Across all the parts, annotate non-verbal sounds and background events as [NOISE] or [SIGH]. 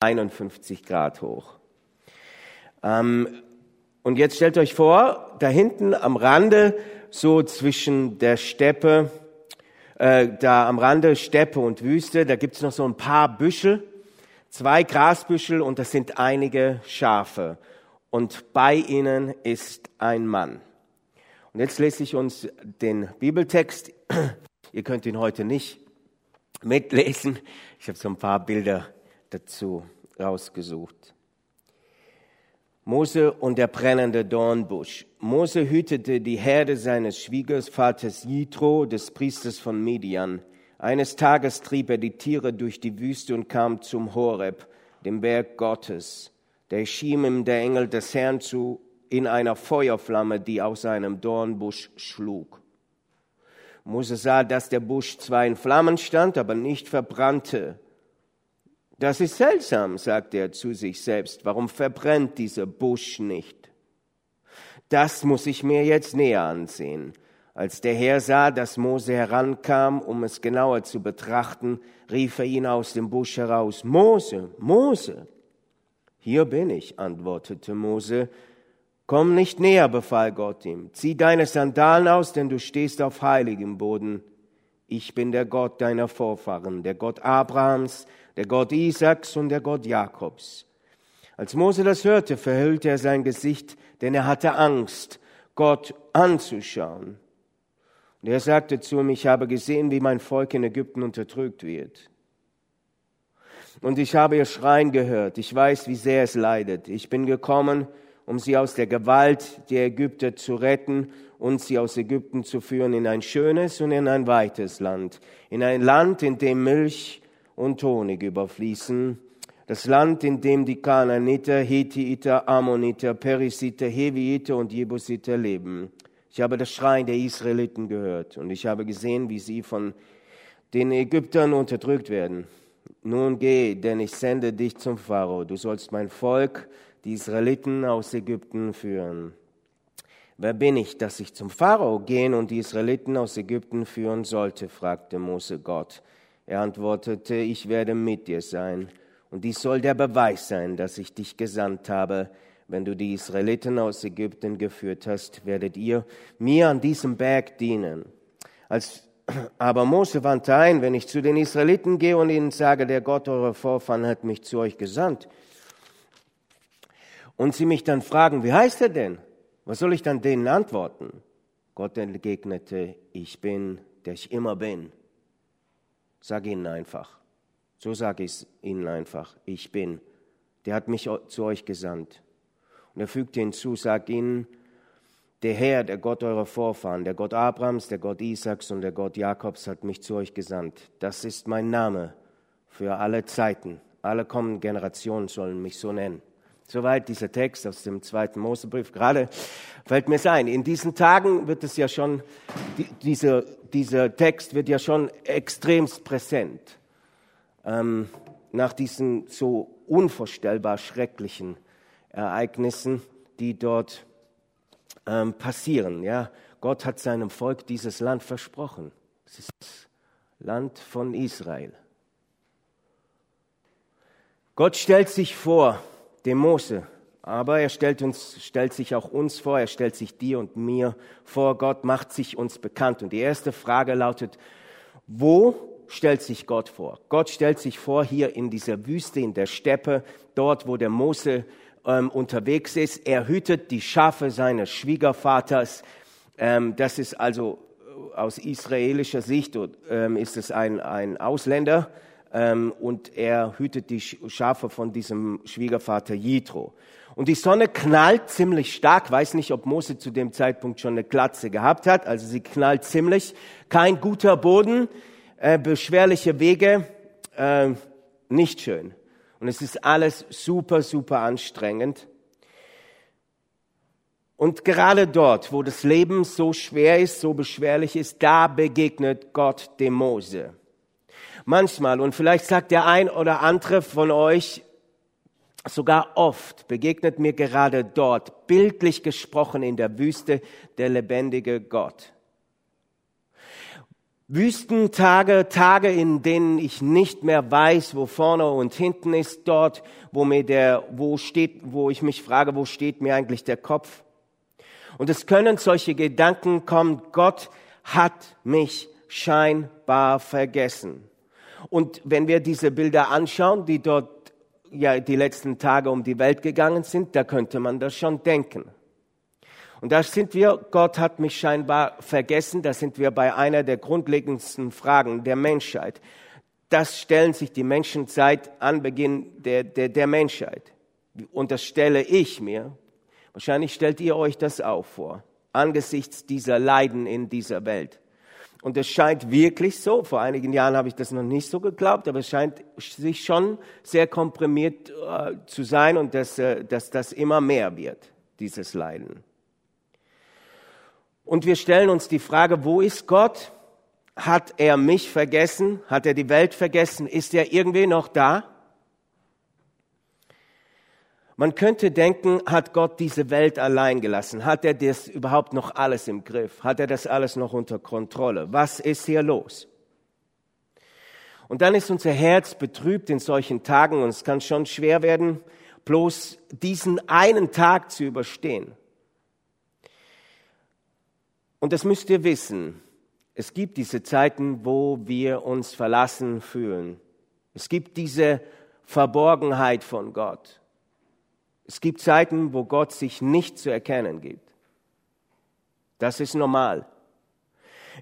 51 Grad hoch. Ähm, und jetzt stellt euch vor, da hinten am Rande, so zwischen der Steppe, äh, da am Rande Steppe und Wüste, da gibt's noch so ein paar Büschel, zwei Grasbüschel und das sind einige Schafe. Und bei ihnen ist ein Mann. Und jetzt lese ich uns den Bibeltext. [CLEARS THROAT] Ihr könnt ihn heute nicht mitlesen. Ich habe so ein paar Bilder dazu rausgesucht. Mose und der brennende Dornbusch. Mose hütete die Herde seines Schwiegervaters Jitro, des Priesters von Midian. Eines Tages trieb er die Tiere durch die Wüste und kam zum Horeb, dem Berg Gottes. Da erschien ihm der Engel des Herrn zu in einer Feuerflamme, die aus einem Dornbusch schlug. Mose sah, dass der Busch zwar in Flammen stand, aber nicht verbrannte. Das ist seltsam, sagte er zu sich selbst. Warum verbrennt dieser Busch nicht? Das muss ich mir jetzt näher ansehen. Als der Herr sah, dass Mose herankam, um es genauer zu betrachten, rief er ihn aus dem Busch heraus. Mose, Mose. Hier bin ich, antwortete Mose. Komm nicht näher, befahl Gott ihm. Zieh deine Sandalen aus, denn du stehst auf heiligem Boden. Ich bin der Gott deiner Vorfahren, der Gott Abrahams, der Gott Isaaks und der Gott Jakobs. Als Mose das hörte, verhüllte er sein Gesicht, denn er hatte Angst, Gott anzuschauen. Und er sagte zu ihm, ich habe gesehen, wie mein Volk in Ägypten unterdrückt wird. Und ich habe ihr Schreien gehört. Ich weiß, wie sehr es leidet. Ich bin gekommen, um sie aus der Gewalt der Ägypter zu retten und sie aus Ägypten zu führen in ein schönes und in ein weites Land. In ein Land, in dem Milch und Honig überfließen. Das Land, in dem die Kanaaniter, Hethiter, Ammoniter, Perisiter, Heviter und Jebusiter leben. Ich habe das Schreien der Israeliten gehört und ich habe gesehen, wie sie von den Ägyptern unterdrückt werden. Nun geh, denn ich sende dich zum Pharao. Du sollst mein Volk, die Israeliten aus Ägypten führen. Wer bin ich, dass ich zum Pharao gehen und die Israeliten aus Ägypten führen sollte? fragte Mose Gott. Er antwortete, ich werde mit dir sein. Und dies soll der Beweis sein, dass ich dich gesandt habe. Wenn du die Israeliten aus Ägypten geführt hast, werdet ihr mir an diesem Berg dienen. Als [CLEARS THROAT] aber Mose wandte ein, wenn ich zu den Israeliten gehe und ihnen sage, der Gott eurer Vorfahren hat mich zu euch gesandt, und sie mich dann fragen, wie heißt er denn? Was soll ich dann denen antworten? Gott entgegnete, ich bin, der ich immer bin. Sag ihnen einfach. So sage ich es ihnen einfach. Ich bin. Der hat mich zu euch gesandt. Und er fügte hinzu, sag ihnen, der Herr, der Gott eurer Vorfahren, der Gott Abrahams, der Gott Isaaks und der Gott Jakobs hat mich zu euch gesandt. Das ist mein Name für alle Zeiten. Alle kommenden Generationen sollen mich so nennen. Soweit dieser Text aus dem zweiten Mosebrief. Gerade fällt mir es ein, in diesen Tagen wird es ja schon, dieser, dieser Text wird ja schon extremst präsent. Ähm, nach diesen so unvorstellbar schrecklichen Ereignissen, die dort ähm, passieren. Ja, Gott hat seinem Volk dieses Land versprochen. Es ist das Land von Israel. Gott stellt sich vor, dem Mose. Aber er stellt, uns, stellt sich auch uns vor, er stellt sich dir und mir vor. Gott macht sich uns bekannt. Und die erste Frage lautet, wo stellt sich Gott vor? Gott stellt sich vor hier in dieser Wüste, in der Steppe, dort, wo der Mose ähm, unterwegs ist. Er hütet die Schafe seines Schwiegervaters. Ähm, das ist also äh, aus israelischer Sicht ähm, ist es ein, ein Ausländer ähm, und er hütet die Schafe von diesem Schwiegervater Jitro. Und die Sonne knallt ziemlich stark, weiß nicht, ob Mose zu dem Zeitpunkt schon eine Glatze gehabt hat, also sie knallt ziemlich. Kein guter Boden, äh, beschwerliche Wege, äh, nicht schön. Und es ist alles super, super anstrengend. Und gerade dort, wo das Leben so schwer ist, so beschwerlich ist, da begegnet Gott dem Mose manchmal, und vielleicht sagt der ein oder andere von euch, sogar oft begegnet mir gerade dort, bildlich gesprochen in der Wüste, der lebendige Gott. Wüstentage, Tage, in denen ich nicht mehr weiß, wo vorne und hinten ist, dort, wo mir der, wo steht, wo ich mich frage, wo steht mir eigentlich der Kopf? Und es können solche Gedanken kommen, Gott hat mich scheinbar vergessen. Und wenn wir diese Bilder anschauen, die dort ja die letzten Tage um die Welt gegangen sind, da könnte man das schon denken. Und da sind wir, Gott hat mich scheinbar vergessen, da sind wir bei einer der grundlegendsten Fragen der Menschheit. Das stellen sich die Menschen seit Anbeginn der, der, der Menschheit. Und das stelle ich mir. Wahrscheinlich stellt ihr euch das auch vor, angesichts dieser Leiden in dieser Welt. Und es scheint wirklich so, vor einigen Jahren habe ich das noch nicht so geglaubt, aber es scheint sich schon sehr komprimiert äh, zu sein und dass, äh, dass das immer mehr wird, dieses Leiden. Und wir stellen uns die Frage, wo ist Gott? Hat er mich vergessen? Hat er die Welt vergessen? Ist er irgendwie noch da? Man könnte denken, hat Gott diese Welt allein gelassen? Hat er das überhaupt noch alles im Griff? Hat er das alles noch unter Kontrolle? Was ist hier los? Und dann ist unser Herz betrübt in solchen Tagen und es kann schon schwer werden, bloß diesen einen Tag zu überstehen. Und das müsst ihr wissen. Es gibt diese Zeiten, wo wir uns verlassen fühlen. Es gibt diese Verborgenheit von Gott. Es gibt Zeiten, wo Gott sich nicht zu erkennen gibt. Das ist normal.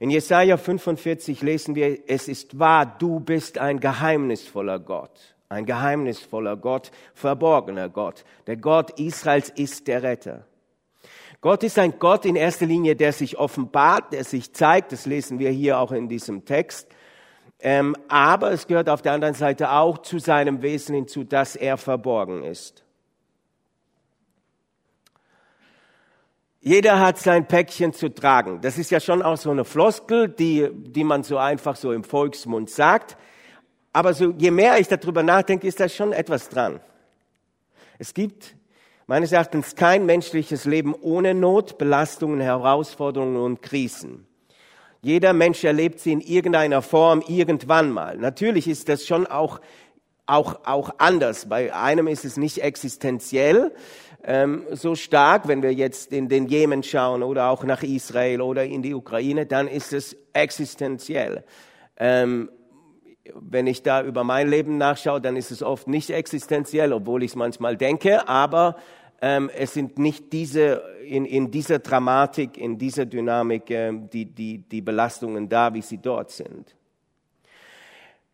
In Jesaja 45 lesen wir, es ist wahr, du bist ein geheimnisvoller Gott. Ein geheimnisvoller Gott, verborgener Gott. Der Gott Israels ist der Retter. Gott ist ein Gott in erster Linie, der sich offenbart, der sich zeigt. Das lesen wir hier auch in diesem Text. Ähm, aber es gehört auf der anderen Seite auch zu seinem Wesen hinzu, dass er verborgen ist. Jeder hat sein Päckchen zu tragen. Das ist ja schon auch so eine Floskel, die, die man so einfach so im Volksmund sagt. Aber so, je mehr ich darüber nachdenke, ist da schon etwas dran. Es gibt meines Erachtens kein menschliches Leben ohne Not, Belastungen, Herausforderungen und Krisen. Jeder Mensch erlebt sie in irgendeiner Form irgendwann mal. Natürlich ist das schon auch, auch, auch anders. Bei einem ist es nicht existenziell ähm, so stark. Wenn wir jetzt in den Jemen schauen oder auch nach Israel oder in die Ukraine, dann ist es existenziell. Ähm, wenn ich da über mein Leben nachschaue, dann ist es oft nicht existenziell, obwohl ich es manchmal denke, aber ähm, es sind nicht diese, in, in dieser Dramatik, in dieser Dynamik, äh, die, die, die Belastungen da, wie sie dort sind.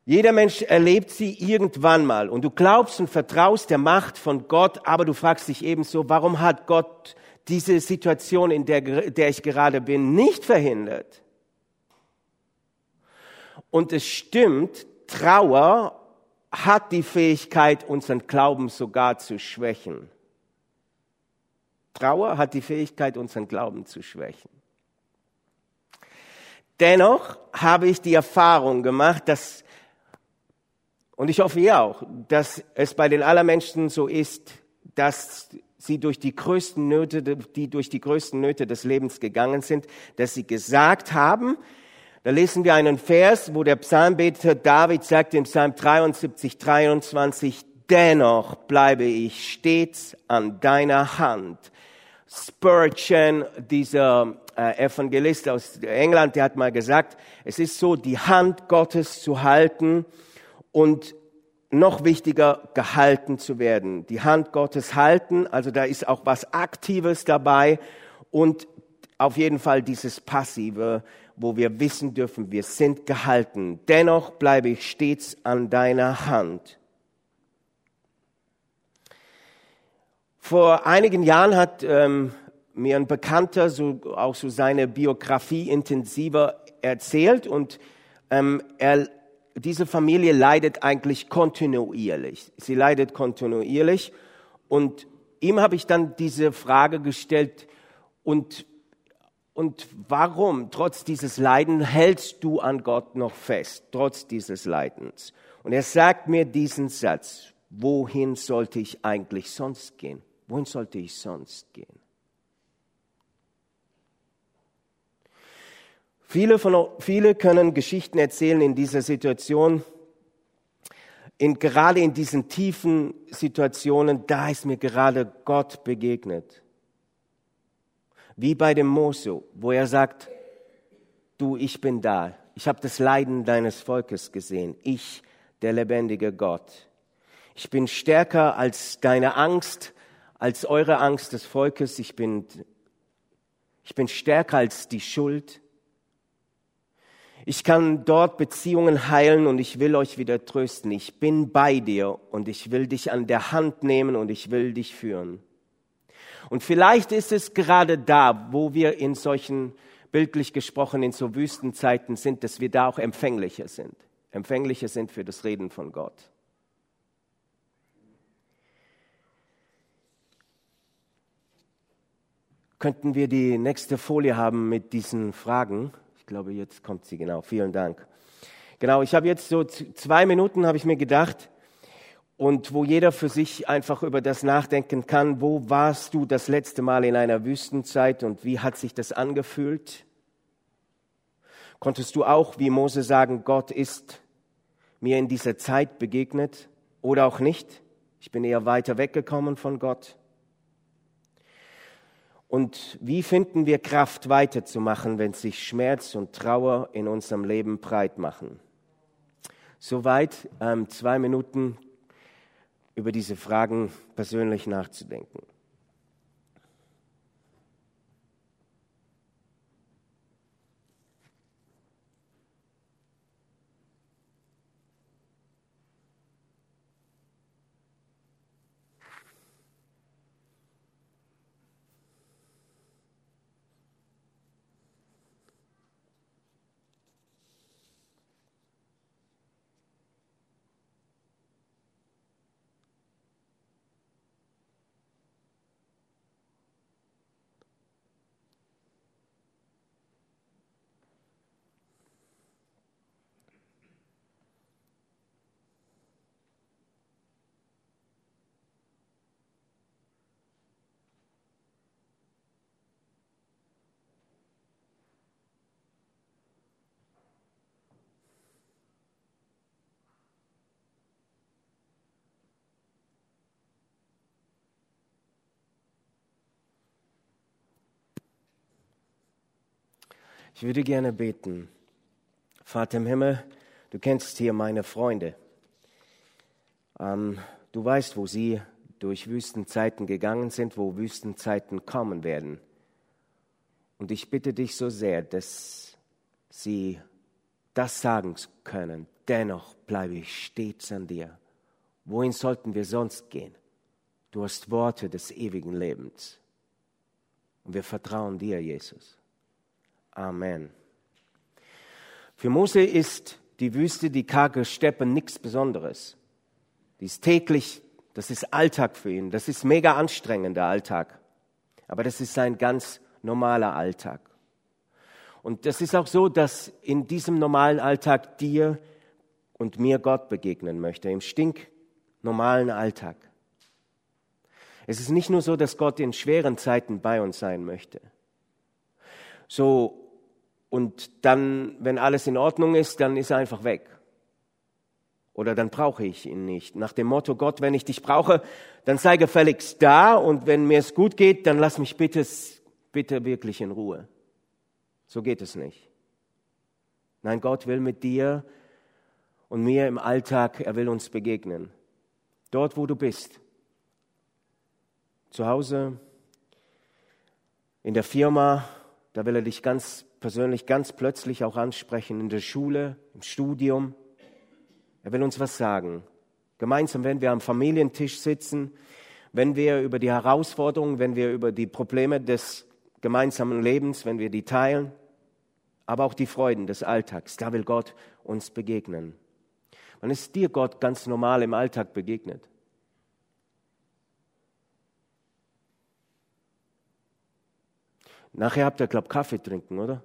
Jeder Mensch erlebt sie irgendwann mal und du glaubst und vertraust der Macht von Gott, aber du fragst dich ebenso, warum hat Gott diese Situation, in der, der ich gerade bin, nicht verhindert? Und es stimmt, Trauer hat die Fähigkeit, unseren Glauben sogar zu schwächen. Trauer hat die Fähigkeit, unseren Glauben zu schwächen. Dennoch habe ich die Erfahrung gemacht, dass, und ich hoffe ihr auch, dass es bei den allermenschen so ist, dass sie durch die größten Nöte, die durch die größten Nöte des Lebens gegangen sind, dass sie gesagt haben, da lesen wir einen Vers, wo der Psalmbeter David sagt im Psalm 73, 23, dennoch bleibe ich stets an deiner Hand. Spurgeon, dieser äh, Evangelist aus England, der hat mal gesagt, es ist so, die Hand Gottes zu halten und noch wichtiger, gehalten zu werden. Die Hand Gottes halten, also da ist auch was Aktives dabei und auf jeden Fall dieses Passive, wo wir wissen dürfen, wir sind gehalten. Dennoch bleibe ich stets an deiner Hand. Vor einigen Jahren hat ähm, mir ein Bekannter so, auch so seine Biografie intensiver erzählt und ähm, er, diese Familie leidet eigentlich kontinuierlich. Sie leidet kontinuierlich und ihm habe ich dann diese Frage gestellt und und warum, trotz dieses Leiden, hältst du an Gott noch fest, trotz dieses Leidens? Und er sagt mir diesen Satz, wohin sollte ich eigentlich sonst gehen? Wohin sollte ich sonst gehen? Viele, von, viele können Geschichten erzählen in dieser Situation, in, gerade in diesen tiefen Situationen, da ist mir gerade Gott begegnet. Wie bei dem Mose, wo er sagt, du, ich bin da. Ich habe das Leiden deines Volkes gesehen. Ich, der lebendige Gott. Ich bin stärker als deine Angst, als eure Angst des Volkes. Ich bin, ich bin stärker als die Schuld. Ich kann dort Beziehungen heilen und ich will euch wieder trösten. Ich bin bei dir und ich will dich an der Hand nehmen und ich will dich führen. Und vielleicht ist es gerade da, wo wir in solchen, bildlich gesprochen, in so Wüstenzeiten sind, dass wir da auch empfänglicher sind. Empfänglicher sind für das Reden von Gott. Könnten wir die nächste Folie haben mit diesen Fragen? Ich glaube, jetzt kommt sie genau. Vielen Dank. Genau, ich habe jetzt so zwei Minuten, habe ich mir gedacht, und wo jeder für sich einfach über das nachdenken kann, wo warst du das letzte Mal in einer Wüstenzeit und wie hat sich das angefühlt? Konntest du auch wie Mose sagen, Gott ist mir in dieser Zeit begegnet oder auch nicht? Ich bin eher weiter weggekommen von Gott. Und wie finden wir Kraft weiterzumachen, wenn sich Schmerz und Trauer in unserem Leben breit machen? Soweit ähm, zwei Minuten über diese Fragen persönlich nachzudenken. Ich würde gerne beten. Vater im Himmel, du kennst hier meine Freunde. Ähm, du weißt, wo sie durch Wüstenzeiten gegangen sind, wo Wüstenzeiten kommen werden. Und ich bitte dich so sehr, dass sie das sagen können. Dennoch bleibe ich stets an dir. Wohin sollten wir sonst gehen? Du hast Worte des ewigen Lebens. Und wir vertrauen dir, Jesus. Amen. Für Mose ist die Wüste, die karge Steppe nichts Besonderes. Die ist täglich, das ist Alltag für ihn. Das ist mega anstrengender Alltag. Aber das ist sein ganz normaler Alltag. Und das ist auch so, dass in diesem normalen Alltag dir und mir Gott begegnen möchte, im stinknormalen Alltag. Es ist nicht nur so, dass Gott in schweren Zeiten bei uns sein möchte. So und dann, wenn alles in Ordnung ist, dann ist er einfach weg. Oder dann brauche ich ihn nicht. Nach dem Motto, Gott, wenn ich dich brauche, dann sei gefälligst da und wenn mir es gut geht, dann lass mich bitte, bitte wirklich in Ruhe. So geht es nicht. Nein, Gott will mit dir und mir im Alltag, er will uns begegnen. Dort, wo du bist. Zu Hause, in der Firma, da will er dich ganz persönlich ganz plötzlich auch ansprechen, in der Schule, im Studium. Er will uns was sagen. Gemeinsam, wenn wir am Familientisch sitzen, wenn wir über die Herausforderungen, wenn wir über die Probleme des gemeinsamen Lebens, wenn wir die teilen, aber auch die Freuden des Alltags, da will Gott uns begegnen. Wann ist dir Gott ganz normal im Alltag begegnet? Nachher habt ihr, glaube Kaffee trinken, oder?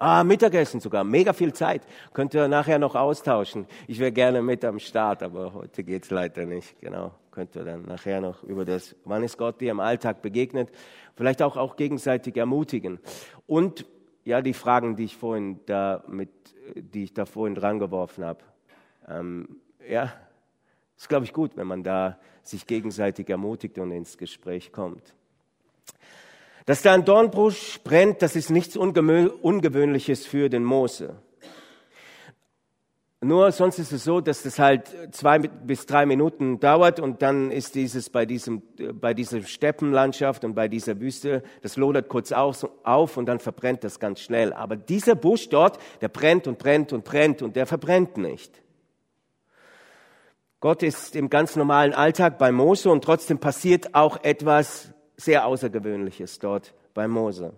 Ah, Mittagessen sogar, mega viel Zeit. Könnt ihr nachher noch austauschen. Ich wäre gerne mit am Start, aber heute geht's leider nicht. Genau, könnt ihr dann nachher noch über das, wann ist Gott dir im Alltag begegnet, vielleicht auch, auch gegenseitig ermutigen. Und Ja, die Fragen, die ich vorhin da mit, die ich da vorhin dran geworfen habe. Ähm, ja, ist, glaube ich, gut, wenn man da sich gegenseitig ermutigt und ins Gespräch kommt. Dass da ein Dornbusch brennt, das ist nichts Ungewöhnliches für den Mose. Nur sonst ist es so, dass das halt zwei bis drei Minuten dauert und dann ist dieses bei diesem, bei dieser Steppenlandschaft und bei dieser Wüste, das lodert kurz auf, auf und dann verbrennt das ganz schnell. Aber dieser Busch dort, der brennt und brennt und brennt und der verbrennt nicht. Gott ist im ganz normalen Alltag bei Mose und trotzdem passiert auch etwas sehr Außergewöhnliches dort bei Mose.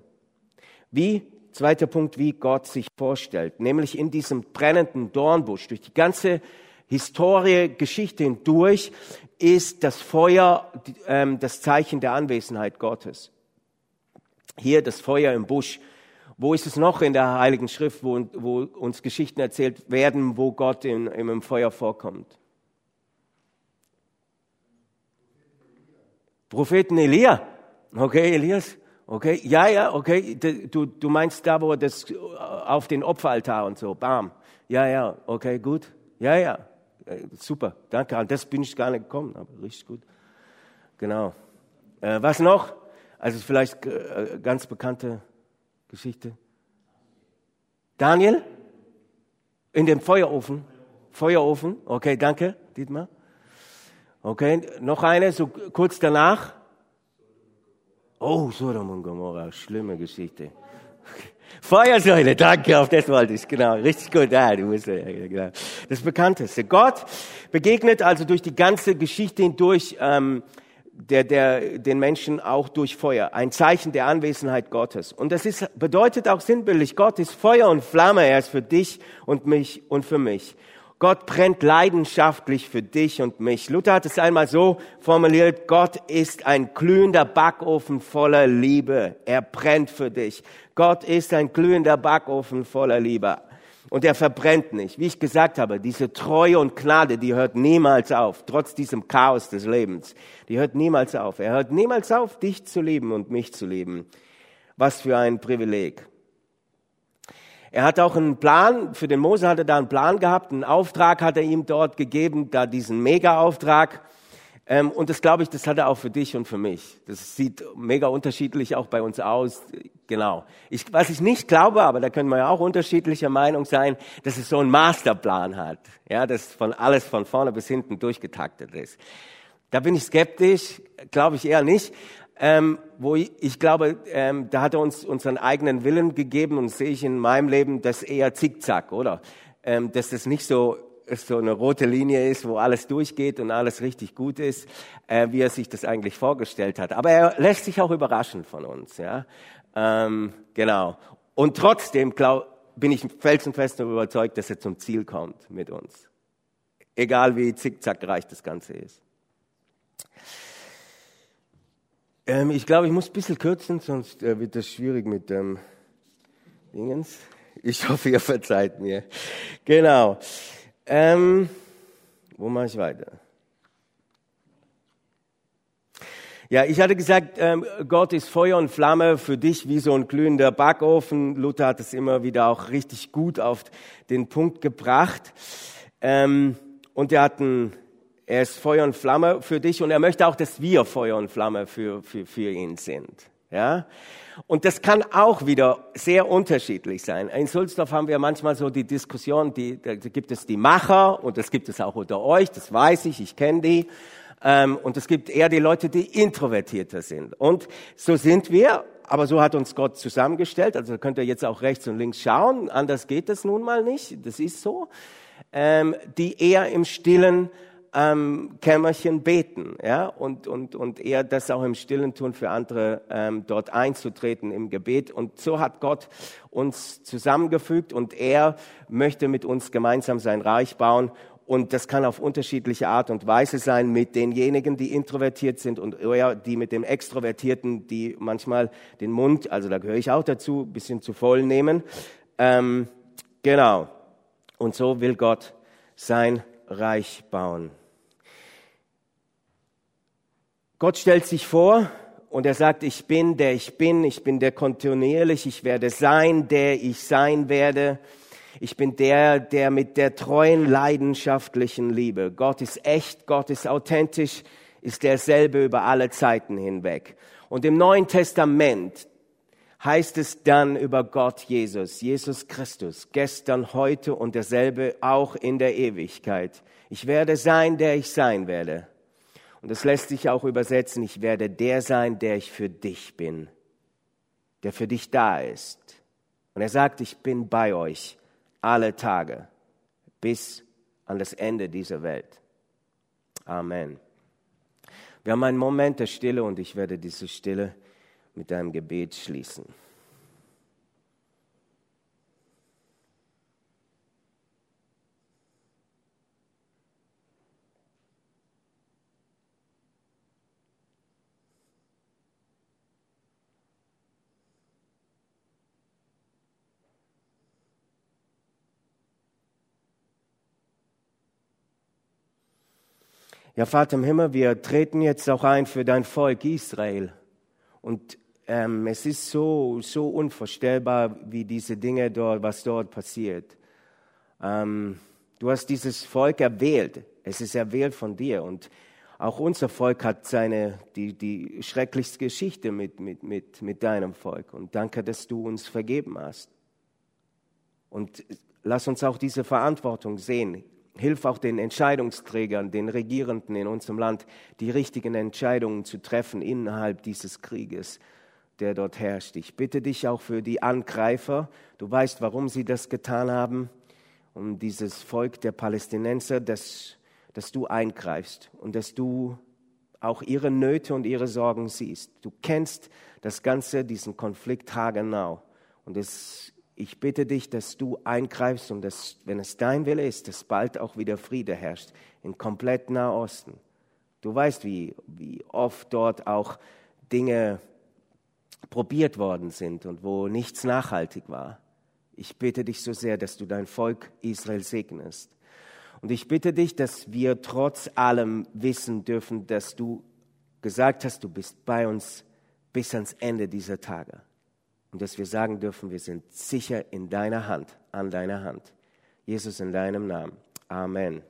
Wie Zweiter Punkt, wie Gott sich vorstellt, nämlich in diesem brennenden Dornbusch, durch die ganze Historie, Geschichte hindurch, ist das Feuer ähm, das Zeichen der Anwesenheit Gottes. Hier das Feuer im Busch. Wo ist es noch in der Heiligen Schrift, wo, wo uns Geschichten erzählt werden, wo Gott in, im Feuer vorkommt? Propheten Elia. Okay, Elias. Okay, ja, ja, okay. Du, du meinst da, wo das äh, auf den Opferaltar und so, bam. Ja, ja, okay, gut. Ja, ja, äh, super, danke. An das bin ich gar nicht gekommen, aber richtig gut. Genau. Äh, was noch? Also vielleicht äh, ganz bekannte Geschichte. Daniel? In dem Feuerofen? Feuerofen, okay, danke, Dietmar. Okay, noch eine, so kurz danach. Oh, Sodom und Gomorra, schlimme Geschichte. [LAUGHS] Feuersäule, danke, auf das wollte ich, genau, richtig gut, ja, du musst, ja, genau. Das Bekannteste. Gott begegnet also durch die ganze Geschichte hindurch ähm, der, der, den Menschen auch durch Feuer, ein Zeichen der Anwesenheit Gottes. Und das ist, bedeutet auch sinnbildlich, Gott ist Feuer und Flamme, er ist für dich und mich und für mich. Gott brennt leidenschaftlich für dich und mich. Luther hat es einmal so formuliert, Gott ist ein glühender Backofen voller Liebe. Er brennt für dich. Gott ist ein glühender Backofen voller Liebe. Und er verbrennt nicht. Wie ich gesagt habe, diese Treue und Gnade, die hört niemals auf, trotz diesem Chaos des Lebens. Die hört niemals auf. Er hört niemals auf, dich zu lieben und mich zu lieben. Was für ein Privileg. Er hat auch einen Plan, für den Mose hat er da einen Plan gehabt, einen Auftrag hat er ihm dort gegeben, da diesen Mega-Auftrag. Ähm, und das glaube ich, das hat er auch für dich und für mich. Das sieht mega unterschiedlich auch bei uns aus. Genau. Ich, was ich nicht glaube, aber da können wir ja auch unterschiedlicher Meinung sein, dass es so einen Masterplan hat. Ja, dass von alles von vorne bis hinten durchgetaktet ist. Da bin ich skeptisch, glaube ich eher nicht ähm, wo ich, ich glaube, ähm, da hat er uns unseren eigenen Willen gegeben und sehe ich in meinem Leben das eher zickzack, oder? Ähm, dass das nicht so so eine rote Linie ist, wo alles durchgeht und alles richtig gut ist, äh, wie er sich das eigentlich vorgestellt hat. Aber er lässt sich auch überraschen von uns, ja. Ähm, genau. Und trotzdem glaub, bin ich felsenfest überzeugt, dass er zum Ziel kommt mit uns. Egal wie zickzackreich das Ganze ist. Ähm, ich glaube, ich muss ein bisschen kürzen, sonst äh, wird das schwierig mit dem Dingens. Ich [LAUGHS] hoffe, ihr verzeiht mir. Genau. Ähm, wo mache ich weiter? Ja, ich hatte gesagt, ähm, Gott ist Feuer und Flamme für dich wie so ein glühender Backofen. Luther hat es immer wieder auch richtig gut auf den Punkt gebracht. Ähm, und er hat einen er ist Feuer und Flamme für dich und er möchte auch, dass wir Feuer und Flamme für, für, für ihn sind. Ja? Und das kann auch wieder sehr unterschiedlich sein. In Sulzdorf haben wir manchmal so die Diskussion, die, da gibt es die Macher und das gibt es auch unter euch, das weiß ich, ich kenne die. Ähm, und es gibt eher die Leute, die introvertierter sind. Und so sind wir, aber so hat uns Gott zusammengestellt. Also könnt ihr jetzt auch rechts und links schauen. Anders geht das nun mal nicht. Das ist so. Ähm, die eher im Stillen ähm, Kämmerchen beten, ja, und, und, und eher das auch im Stillen tun für andere, ähm, dort einzutreten im Gebet. Und so hat Gott uns zusammengefügt und er möchte mit uns gemeinsam sein Reich bauen. Und das kann auf unterschiedliche Art und Weise sein mit denjenigen, die introvertiert sind und eher die mit dem Extrovertierten, die manchmal den Mund, also da gehöre ich auch dazu, bisschen zu voll nehmen. Ähm, genau. Und so will Gott sein Reich bauen. Gott stellt sich vor und er sagt, ich bin, der ich bin, ich bin der kontinuierlich, ich werde sein, der ich sein werde. Ich bin der, der mit der treuen, leidenschaftlichen Liebe. Gott ist echt, Gott ist authentisch, ist derselbe über alle Zeiten hinweg. Und im Neuen Testament heißt es dann über Gott Jesus, Jesus Christus, gestern, heute und derselbe auch in der Ewigkeit. Ich werde sein, der ich sein werde. Und das lässt sich auch übersetzen, ich werde der sein, der ich für dich bin, der für dich da ist. Und er sagt, ich bin bei euch alle Tage bis an das Ende dieser Welt. Amen. Wir haben einen Moment der Stille und ich werde diese Stille mit einem Gebet schließen. Ja, Vater im Himmel, wir treten jetzt auch ein für dein Volk Israel. Und ähm, es ist so, so unvorstellbar, wie diese Dinge dort, was dort passiert. Ähm, du hast dieses Volk erwählt. Es ist erwählt von dir. Und auch unser Volk hat seine, die, die schrecklichste Geschichte mit, mit, mit, mit deinem Volk. Und danke, dass du uns vergeben hast. Und lass uns auch diese Verantwortung sehen Hilf auch den Entscheidungsträgern, den Regierenden in unserem Land, die richtigen Entscheidungen zu treffen innerhalb dieses Krieges, der dort herrscht. Ich bitte dich auch für die Angreifer. Du weißt, warum sie das getan haben, um dieses Volk der Palästinenser, dass, dass du eingreifst und dass du auch ihre Nöte und ihre Sorgen siehst. Du kennst das Ganze, diesen Konflikt haargenau. Und es ich bitte dich, dass du eingreifst und dass, wenn es dein Wille ist, dass bald auch wieder Friede herrscht in komplett Nahosten. Du weißt, wie, wie oft dort auch Dinge probiert worden sind und wo nichts nachhaltig war. Ich bitte dich so sehr, dass du dein Volk Israel segnest. Und ich bitte dich, dass wir trotz allem wissen dürfen, dass du gesagt hast, du bist bei uns bis ans Ende dieser Tage und dass wir sagen dürfen, wir sind sicher in deiner Hand, an deiner Hand. Jesus in deinem Namen. Amen.